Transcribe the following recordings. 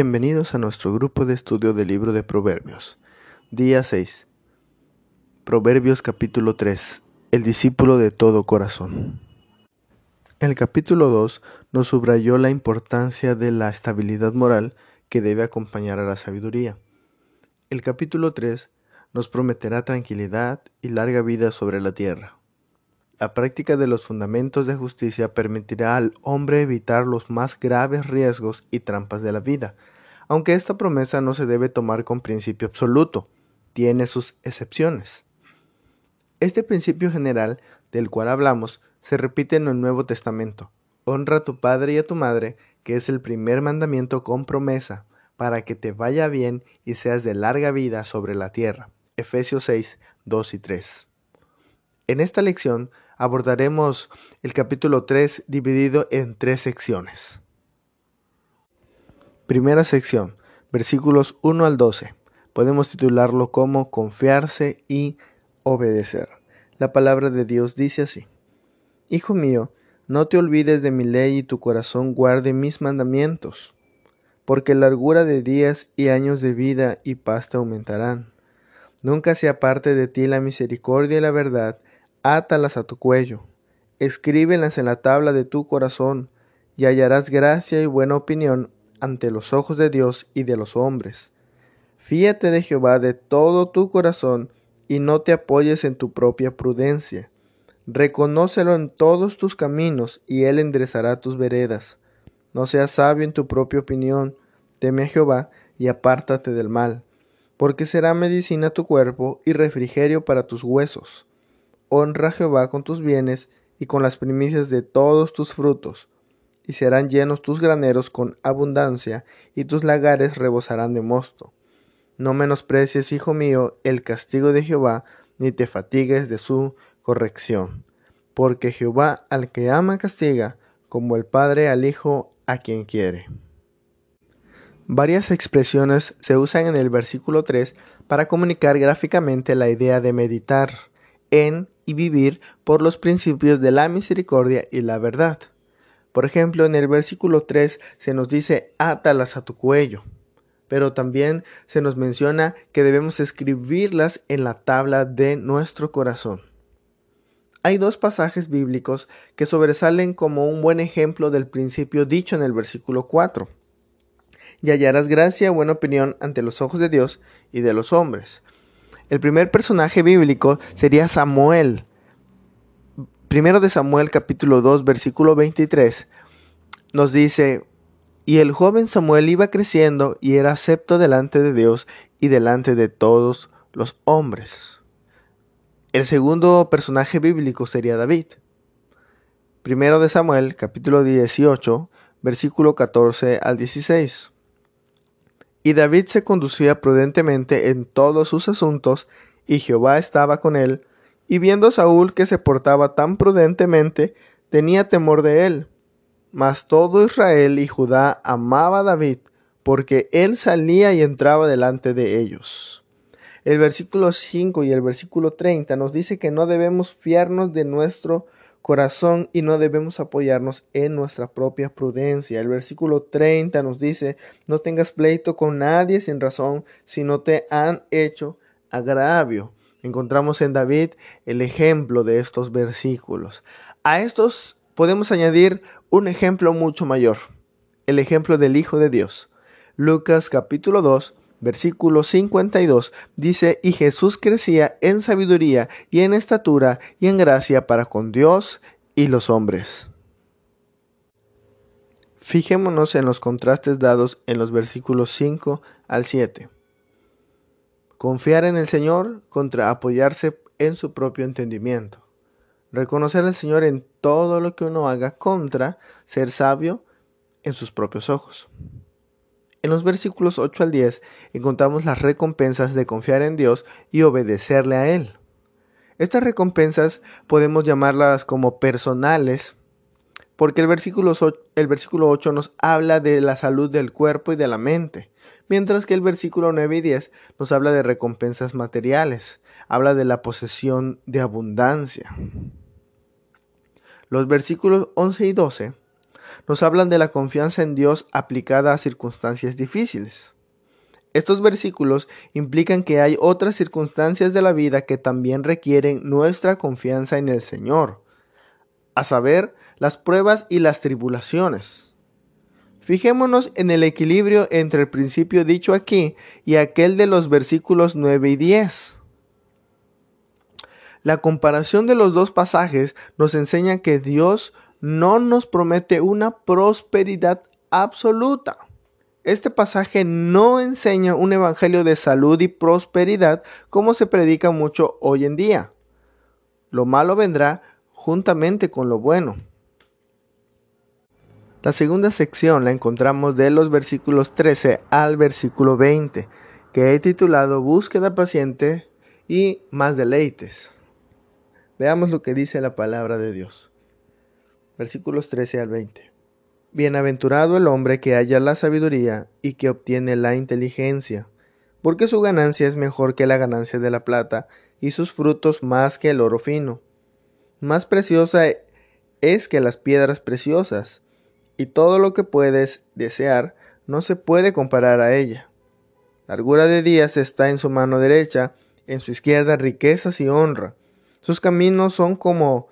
Bienvenidos a nuestro grupo de estudio del libro de Proverbios. Día 6. Proverbios capítulo 3. El discípulo de todo corazón. El capítulo 2 nos subrayó la importancia de la estabilidad moral que debe acompañar a la sabiduría. El capítulo 3 nos prometerá tranquilidad y larga vida sobre la tierra. La práctica de los fundamentos de justicia permitirá al hombre evitar los más graves riesgos y trampas de la vida, aunque esta promesa no se debe tomar con principio absoluto, tiene sus excepciones. Este principio general del cual hablamos se repite en el Nuevo Testamento. Honra a tu padre y a tu madre, que es el primer mandamiento con promesa, para que te vaya bien y seas de larga vida sobre la tierra. Efesios 6, 2 y 3. En esta lección abordaremos el capítulo 3 dividido en tres secciones. Primera sección, versículos 1 al 12. Podemos titularlo como confiarse y obedecer. La palabra de Dios dice así. Hijo mío, no te olvides de mi ley y tu corazón guarde mis mandamientos, porque largura de días y años de vida y paz te aumentarán. Nunca se aparte de ti la misericordia y la verdad, átalas a tu cuello, escríbelas en la tabla de tu corazón, y hallarás gracia y buena opinión ante los ojos de Dios y de los hombres. Fíate de Jehová de todo tu corazón, y no te apoyes en tu propia prudencia. Reconócelo en todos tus caminos, y él enderezará tus veredas. No seas sabio en tu propia opinión, teme a Jehová, y apártate del mal, porque será medicina tu cuerpo y refrigerio para tus huesos. Honra a Jehová con tus bienes y con las primicias de todos tus frutos, y serán llenos tus graneros con abundancia, y tus lagares rebosarán de mosto. No menosprecies, hijo mío, el castigo de Jehová, ni te fatigues de su corrección. Porque Jehová al que ama castiga, como el Padre al Hijo a quien quiere. Varias expresiones se usan en el versículo 3 para comunicar gráficamente la idea de meditar en y vivir por los principios de la misericordia y la verdad. Por ejemplo, en el versículo 3 se nos dice, átalas a tu cuello, pero también se nos menciona que debemos escribirlas en la tabla de nuestro corazón. Hay dos pasajes bíblicos que sobresalen como un buen ejemplo del principio dicho en el versículo 4. Y hallarás gracia buena opinión ante los ojos de Dios y de los hombres. El primer personaje bíblico sería Samuel. Primero de Samuel capítulo 2 versículo 23 nos dice, y el joven Samuel iba creciendo y era acepto delante de Dios y delante de todos los hombres. El segundo personaje bíblico sería David. Primero de Samuel capítulo 18 versículo 14 al 16. Y David se conducía prudentemente en todos sus asuntos, y Jehová estaba con él, y viendo Saúl que se portaba tan prudentemente, tenía temor de él. Mas todo Israel y Judá amaba a David, porque él salía y entraba delante de ellos. El versículo 5 y el versículo 30 nos dice que no debemos fiarnos de nuestro corazón y no debemos apoyarnos en nuestra propia prudencia. El versículo 30 nos dice, no tengas pleito con nadie sin razón si no te han hecho agravio. Encontramos en David el ejemplo de estos versículos. A estos podemos añadir un ejemplo mucho mayor, el ejemplo del Hijo de Dios. Lucas capítulo 2 versículo 52 dice, y Jesús crecía en sabiduría y en estatura y en gracia para con Dios y los hombres. Fijémonos en los contrastes dados en los versículos 5 al 7. Confiar en el Señor contra apoyarse en su propio entendimiento. Reconocer al Señor en todo lo que uno haga contra ser sabio en sus propios ojos. En los versículos 8 al 10 encontramos las recompensas de confiar en Dios y obedecerle a Él. Estas recompensas podemos llamarlas como personales, porque el versículo, el versículo 8 nos habla de la salud del cuerpo y de la mente, mientras que el versículo 9 y 10 nos habla de recompensas materiales, habla de la posesión de abundancia. Los versículos 11 y 12 nos hablan de la confianza en Dios aplicada a circunstancias difíciles. Estos versículos implican que hay otras circunstancias de la vida que también requieren nuestra confianza en el Señor, a saber, las pruebas y las tribulaciones. Fijémonos en el equilibrio entre el principio dicho aquí y aquel de los versículos 9 y 10. La comparación de los dos pasajes nos enseña que Dios no nos promete una prosperidad absoluta. Este pasaje no enseña un evangelio de salud y prosperidad como se predica mucho hoy en día. Lo malo vendrá juntamente con lo bueno. La segunda sección la encontramos de los versículos 13 al versículo 20, que he titulado Búsqueda paciente y más deleites. Veamos lo que dice la palabra de Dios. Versículos 13 al 20. Bienaventurado el hombre que halla la sabiduría y que obtiene la inteligencia, porque su ganancia es mejor que la ganancia de la plata y sus frutos más que el oro fino. Más preciosa es que las piedras preciosas y todo lo que puedes desear no se puede comparar a ella. Largura de días está en su mano derecha, en su izquierda riquezas y honra. Sus caminos son como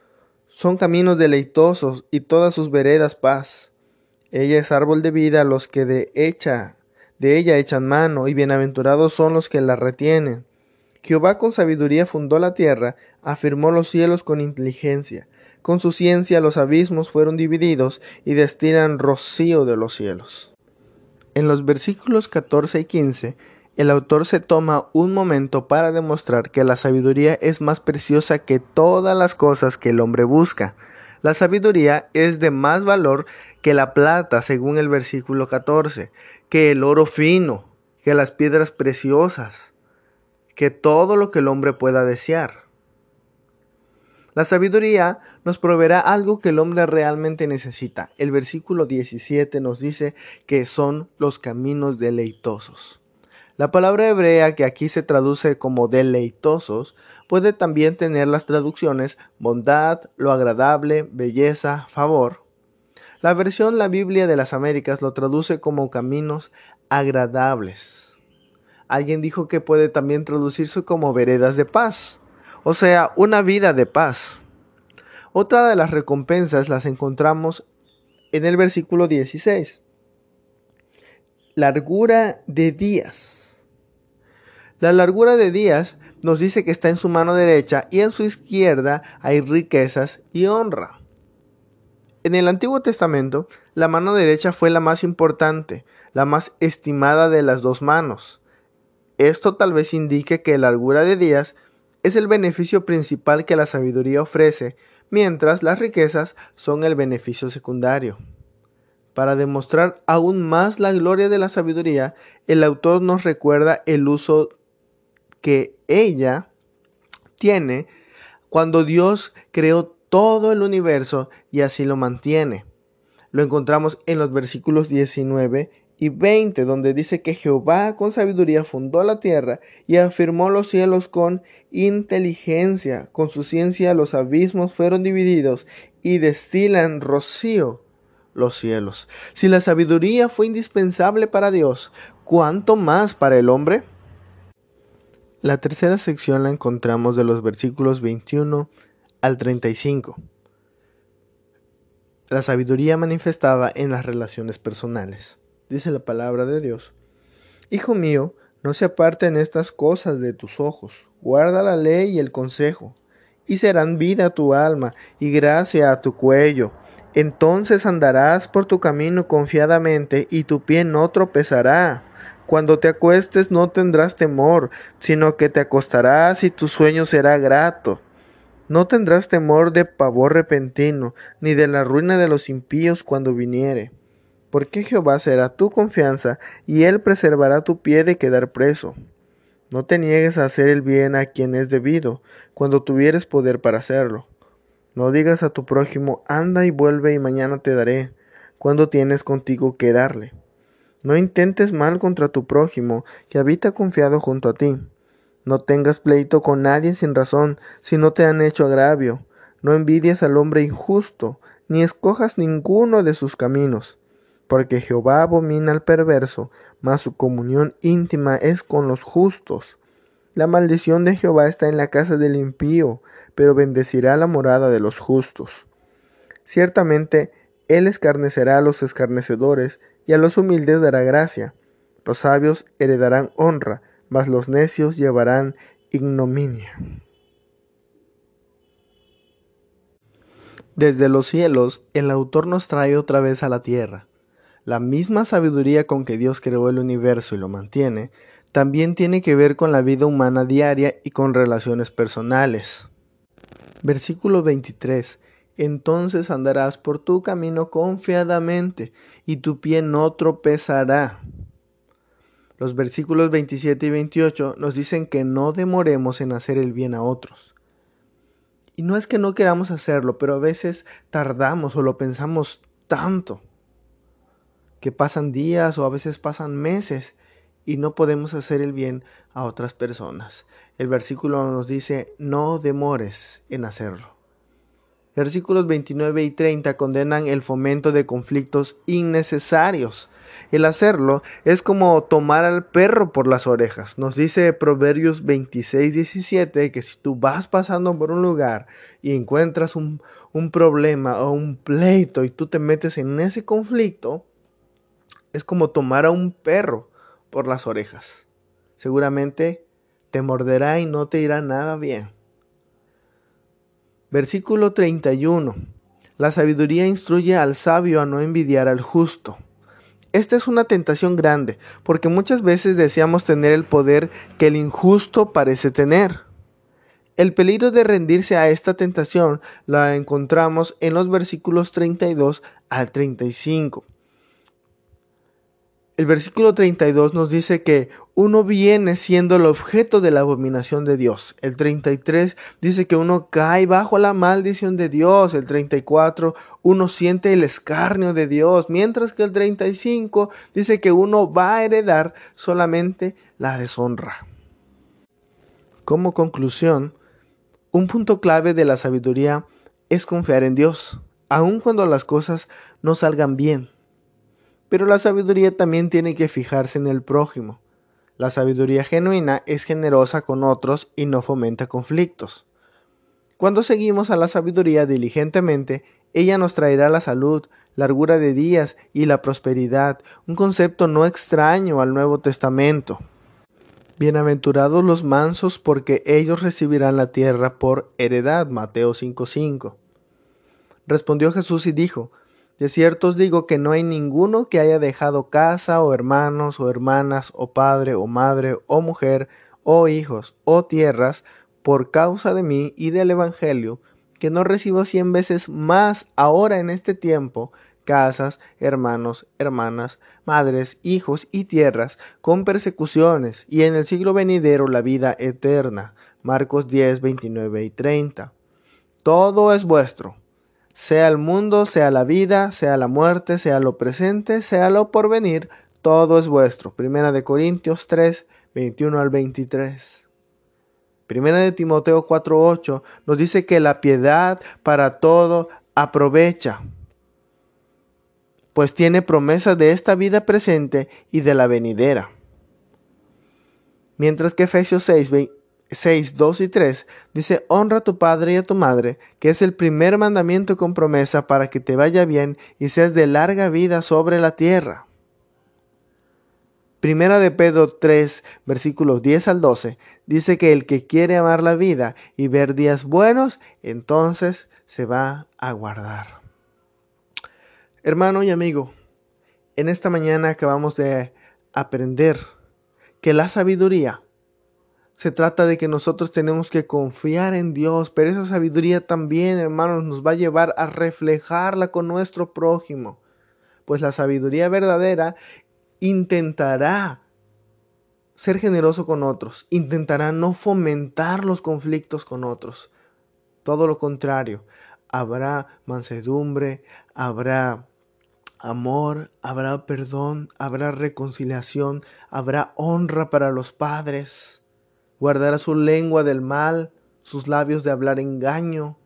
son caminos deleitosos y todas sus veredas paz. Ella es árbol de vida los que de hecha de ella echan mano, y bienaventurados son los que la retienen. Jehová con sabiduría fundó la tierra, afirmó los cielos con inteligencia. Con su ciencia los abismos fueron divididos y destilan rocío de los cielos. En los versículos 14 y 15, el autor se toma un momento para demostrar que la sabiduría es más preciosa que todas las cosas que el hombre busca. La sabiduría es de más valor que la plata, según el versículo 14, que el oro fino, que las piedras preciosas, que todo lo que el hombre pueda desear. La sabiduría nos proveerá algo que el hombre realmente necesita. El versículo 17 nos dice que son los caminos deleitosos. La palabra hebrea que aquí se traduce como deleitosos puede también tener las traducciones bondad, lo agradable, belleza, favor. La versión La Biblia de las Américas lo traduce como caminos agradables. Alguien dijo que puede también traducirse como veredas de paz o sea, una vida de paz. Otra de las recompensas las encontramos en el versículo 16. Largura de días. La largura de días nos dice que está en su mano derecha y en su izquierda hay riquezas y honra. En el Antiguo Testamento, la mano derecha fue la más importante, la más estimada de las dos manos. Esto tal vez indique que la largura de días es el beneficio principal que la sabiduría ofrece, mientras las riquezas son el beneficio secundario. Para demostrar aún más la gloria de la sabiduría, el autor nos recuerda el uso que ella tiene cuando Dios creó todo el universo y así lo mantiene. Lo encontramos en los versículos 19 y 20, donde dice que Jehová con sabiduría fundó la tierra y afirmó los cielos con inteligencia. Con su ciencia los abismos fueron divididos y destilan rocío los cielos. Si la sabiduría fue indispensable para Dios, ¿cuánto más para el hombre? La tercera sección la encontramos de los versículos 21 al 35. La sabiduría manifestada en las relaciones personales dice la palabra de Dios. Hijo mío, no se aparten estas cosas de tus ojos, guarda la ley y el consejo, y serán vida a tu alma y gracia a tu cuello. Entonces andarás por tu camino confiadamente y tu pie no tropezará. Cuando te acuestes no tendrás temor, sino que te acostarás y tu sueño será grato. No tendrás temor de pavor repentino, ni de la ruina de los impíos cuando viniere porque Jehová será tu confianza, y él preservará tu pie de quedar preso. No te niegues a hacer el bien a quien es debido, cuando tuvieres poder para hacerlo. No digas a tu prójimo, anda y vuelve y mañana te daré, cuando tienes contigo que darle. No intentes mal contra tu prójimo, que habita confiado junto a ti. No tengas pleito con nadie sin razón, si no te han hecho agravio. No envidies al hombre injusto, ni escojas ninguno de sus caminos, porque Jehová abomina al perverso, mas su comunión íntima es con los justos. La maldición de Jehová está en la casa del impío, pero bendecirá la morada de los justos. Ciertamente, él escarnecerá a los escarnecedores, y a los humildes dará gracia. Los sabios heredarán honra, mas los necios llevarán ignominia. Desde los cielos, el autor nos trae otra vez a la tierra. La misma sabiduría con que Dios creó el universo y lo mantiene, también tiene que ver con la vida humana diaria y con relaciones personales. Versículo 23. Entonces andarás por tu camino confiadamente, y tu pie no tropezará. Los versículos 27 y 28 nos dicen que no demoremos en hacer el bien a otros. Y no es que no queramos hacerlo, pero a veces tardamos o lo pensamos tanto que pasan días o a veces pasan meses y no podemos hacer el bien a otras personas. El versículo nos dice, no demores en hacerlo. Versículos 29 y 30 condenan el fomento de conflictos innecesarios. El hacerlo es como tomar al perro por las orejas. Nos dice Proverbios 26, 17 que si tú vas pasando por un lugar y encuentras un, un problema o un pleito y tú te metes en ese conflicto, es como tomar a un perro por las orejas. Seguramente te morderá y no te irá nada bien. Versículo 31. La sabiduría instruye al sabio a no envidiar al justo. Esta es una tentación grande, porque muchas veces deseamos tener el poder que el injusto parece tener. El peligro de rendirse a esta tentación la encontramos en los versículos 32 al 35. El versículo 32 nos dice que uno viene siendo el objeto de la abominación de Dios. El 33 dice que uno cae bajo la maldición de Dios. El 34 uno siente el escarnio de Dios. Mientras que el 35 dice que uno va a heredar solamente la deshonra. Como conclusión, un punto clave de la sabiduría es confiar en Dios, aun cuando las cosas no salgan bien pero la sabiduría también tiene que fijarse en el prójimo. La sabiduría genuina es generosa con otros y no fomenta conflictos. Cuando seguimos a la sabiduría diligentemente, ella nos traerá la salud, largura de días y la prosperidad, un concepto no extraño al Nuevo Testamento. Bienaventurados los mansos porque ellos recibirán la tierra por heredad. Mateo 5:5. Respondió Jesús y dijo, de cierto os digo que no hay ninguno que haya dejado casa o hermanos o hermanas o padre o madre o mujer o hijos o tierras por causa de mí y del Evangelio, que no reciba cien veces más ahora en este tiempo casas, hermanos, hermanas, madres, hijos y tierras, con persecuciones, y en el siglo venidero la vida eterna. Marcos 10, 29 y 30. Todo es vuestro sea el mundo, sea la vida, sea la muerte, sea lo presente, sea lo porvenir, todo es vuestro. Primera de Corintios 3, 21 al 23. Primera de Timoteo 4, 8 nos dice que la piedad para todo aprovecha, pues tiene promesas de esta vida presente y de la venidera. Mientras que Efesios 6, 6, 2 y 3 dice, honra a tu padre y a tu madre, que es el primer mandamiento con promesa para que te vaya bien y seas de larga vida sobre la tierra. Primera de Pedro 3, versículos 10 al 12, dice que el que quiere amar la vida y ver días buenos, entonces se va a guardar. Hermano y amigo, en esta mañana acabamos de aprender que la sabiduría se trata de que nosotros tenemos que confiar en Dios, pero esa sabiduría también, hermanos, nos va a llevar a reflejarla con nuestro prójimo. Pues la sabiduría verdadera intentará ser generoso con otros, intentará no fomentar los conflictos con otros. Todo lo contrario, habrá mansedumbre, habrá amor, habrá perdón, habrá reconciliación, habrá honra para los padres guardará su lengua del mal, sus labios de hablar engaño.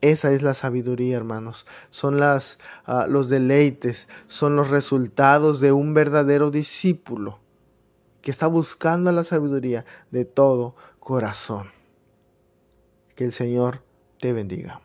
Esa es la sabiduría, hermanos. Son ah, los deleites, son los resultados de un verdadero discípulo que está buscando la sabiduría de todo corazón. Que el Señor te bendiga.